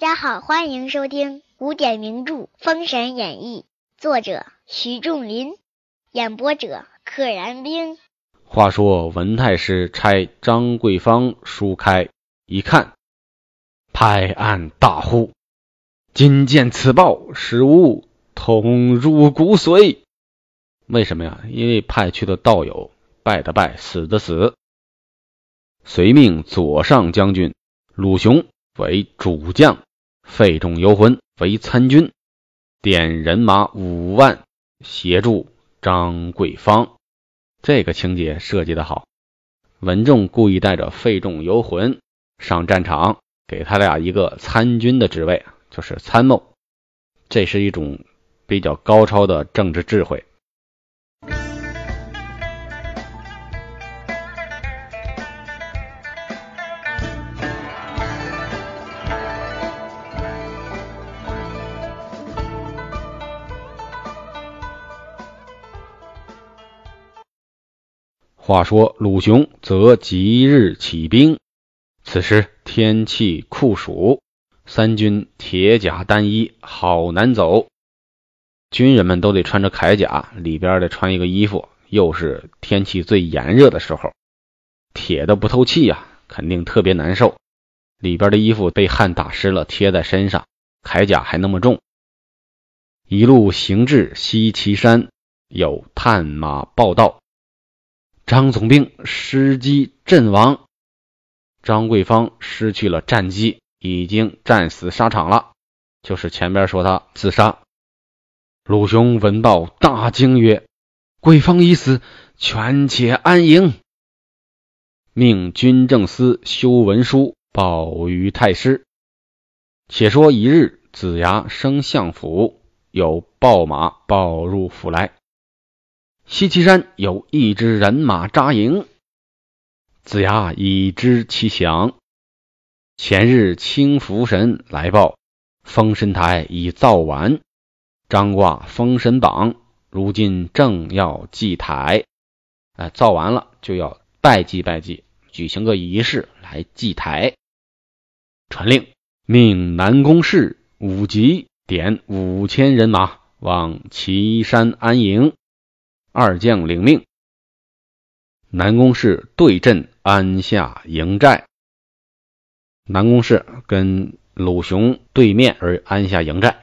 大家好，欢迎收听古典名著《封神演义》，作者徐仲林，演播者可燃冰。话说文太师差张桂芳书开一看，拍案大呼：“今见此报，使吾痛入骨髓。”为什么呀？因为派去的道友败的败，死的死。遂命左上将军鲁雄为主将，费仲游魂为参军，点人马五万协助张桂芳。这个情节设计的好，文仲故意带着费仲游魂上战场，给他俩一个参军的职位，就是参谋。这是一种比较高超的政治智慧。话说鲁雄则即日起兵，此时天气酷暑，三军铁甲单衣，好难走。军人们都得穿着铠甲，里边得穿一个衣服。又是天气最炎热的时候，铁的不透气呀，肯定特别难受。里边的衣服被汗打湿了，贴在身上，铠甲还那么重。一路行至西岐山，有探马报道。张总兵失机阵亡，张桂芳失去了战机，已经战死沙场了。就是前边说他自杀。鲁雄闻报大惊曰：“桂芳已死，权且安营。”命军政司修文书报于太师。且说一日，子牙升相府，有报马报入府来。西岐山有一支人马扎营，子牙已知其详。前日清福神来报，封神台已造完，张挂封神榜，如今正要祭台。哎，造完了就要拜祭拜祭，举行个仪式来祭台。传令，命南宫氏、武吉点五千人马往岐山安营。二将领命，南宫氏对阵安下营寨。南宫氏跟鲁雄对面而安下营寨。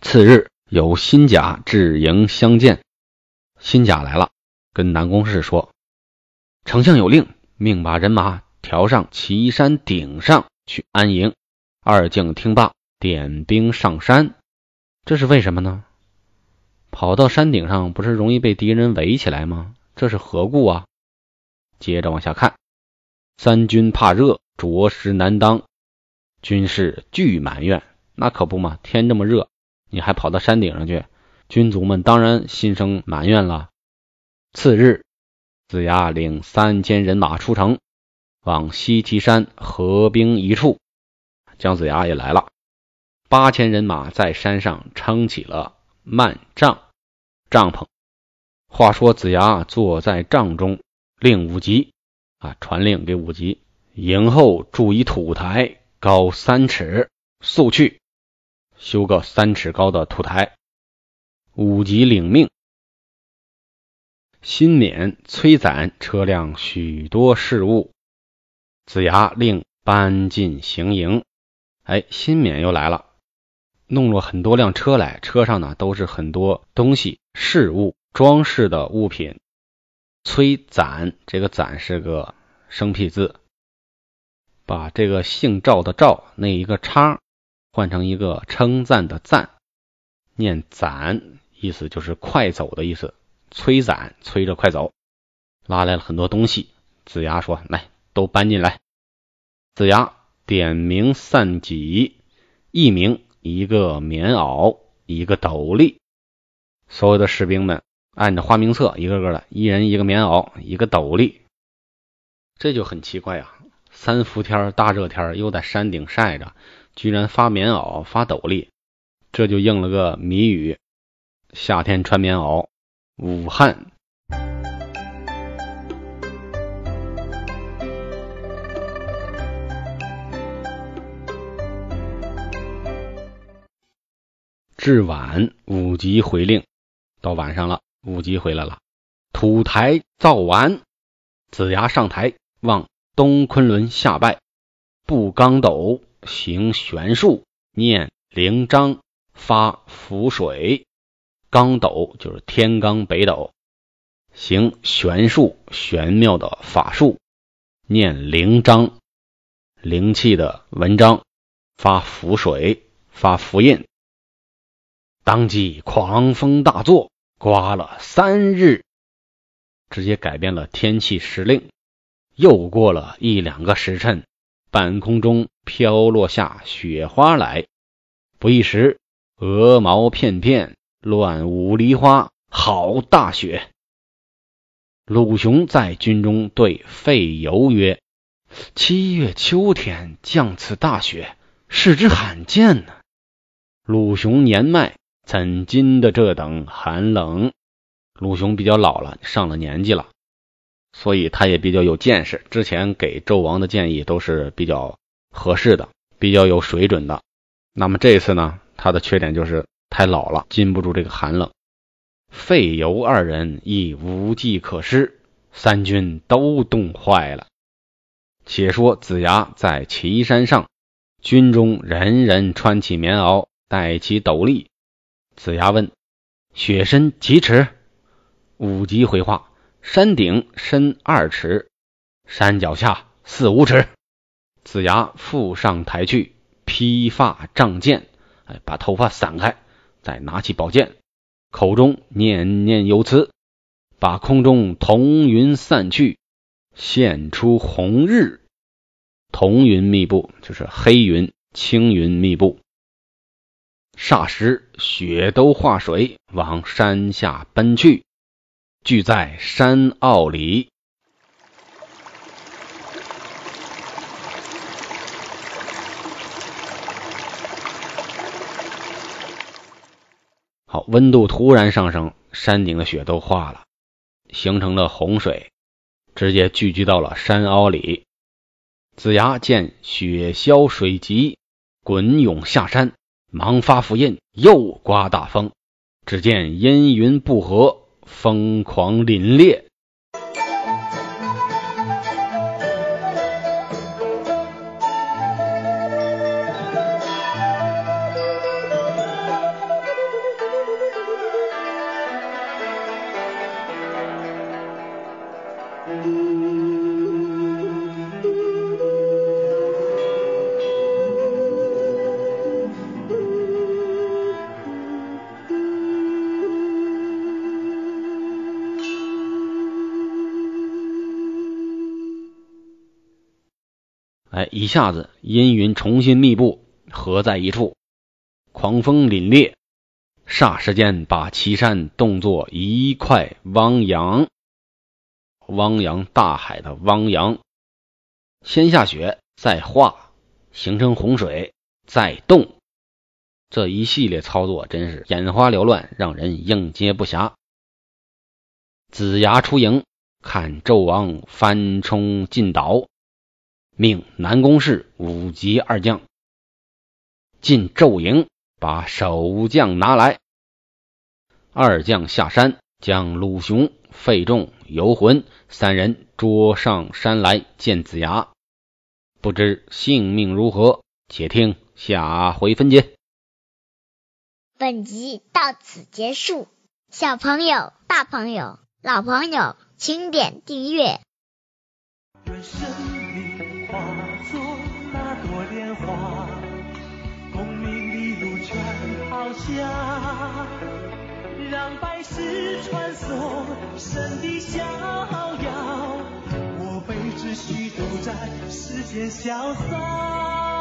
次日，有新甲至营相见。新甲来了，跟南宫氏说：“丞相有令，命把人马调上岐山顶上去安营。”二将听罢，点兵上山。这是为什么呢？跑到山顶上，不是容易被敌人围起来吗？这是何故啊？接着往下看，三军怕热，着实难当，军士俱埋怨。那可不嘛，天这么热，你还跑到山顶上去？军卒们当然心生埋怨了。次日，子牙领三千人马出城，往西岐山合兵一处。姜子牙也来了，八千人马在山上撑起了幔帐帐篷。话说子牙坐在帐中，令武吉啊传令给武吉，营后筑一土台，高三尺，速去修个三尺高的土台。武吉领命，新免催攒车辆许多事物。子牙令搬进行营。哎，新免又来了，弄了很多辆车来，车上呢都是很多东西、事物、装饰的物品。催攒，这个攒是个生僻字，把这个姓赵的赵那一个叉换成一个称赞的赞，念攒。意思就是快走的意思，催攒，催着快走，拉来了很多东西。子牙说：“来，都搬进来。”子牙点名散己，一名一个棉袄，一个斗笠。所有的士兵们按着花名册，一个个的，一人一个棉袄，一个斗笠。这就很奇怪呀，三伏天大热天又在山顶晒着，居然发棉袄、发斗笠，这就应了个谜语：夏天穿棉袄，武汉。至晚，五级回令，到晚上了，五级回来了。土台造完，子牙上台，望东昆仑下拜，布刚斗，行玄术，念灵章，发符水。刚斗就是天罡北斗，行玄术，玄妙的法术，念灵章，灵气的文章，发符水，发符印。当即狂风大作，刮了三日，直接改变了天气时令。又过了一两个时辰，半空中飘落下雪花来。不一时，鹅毛片片，乱舞梨花，好大雪。鲁雄在军中对费尤曰：“七月秋天降此大雪，是之罕见呢。”鲁雄年迈。怎经的这等寒冷？鲁雄比较老了，上了年纪了，所以他也比较有见识。之前给纣王的建议都是比较合适的，比较有水准的。那么这次呢，他的缺点就是太老了，禁不住这个寒冷。费尤二人亦无计可施，三军都冻坏了。且说子牙在岐山上，军中人人穿起棉袄，戴起斗笠。子牙问：“雪深几尺？”武吉回话：“山顶深二尺，山脚下四五尺。”子牙复上台去，披发仗剑，哎，把头发散开，再拿起宝剑，口中念念有词，把空中彤云散去，现出红日。彤云密布，就是黑云、青云密布。霎时，雪都化水，往山下奔去，聚在山坳里。好，温度突然上升，山顶的雪都化了，形成了洪水，直接聚集到了山凹里。子牙见雪消水急，滚涌下山。忙发符印，又刮大风。只见阴云不和，疯狂凛冽。哎，一下子阴云重新密布，合在一处，狂风凛冽，霎时间把岐山冻作一块汪洋。汪洋大海的汪洋，先下雪，再化，形成洪水，再冻，这一系列操作真是眼花缭乱，让人应接不暇。子牙出营，看纣王翻冲进岛。命南宫氏、五级二将进纣营，把守将拿来。二将下山，将鲁雄、费仲、游魂三人捉上山来见子牙。不知性命如何，且听下回分解。本集到此结束，小朋友、大朋友、老朋友，请点订阅。让百世传颂神的逍遥，我辈只需独在世间潇洒。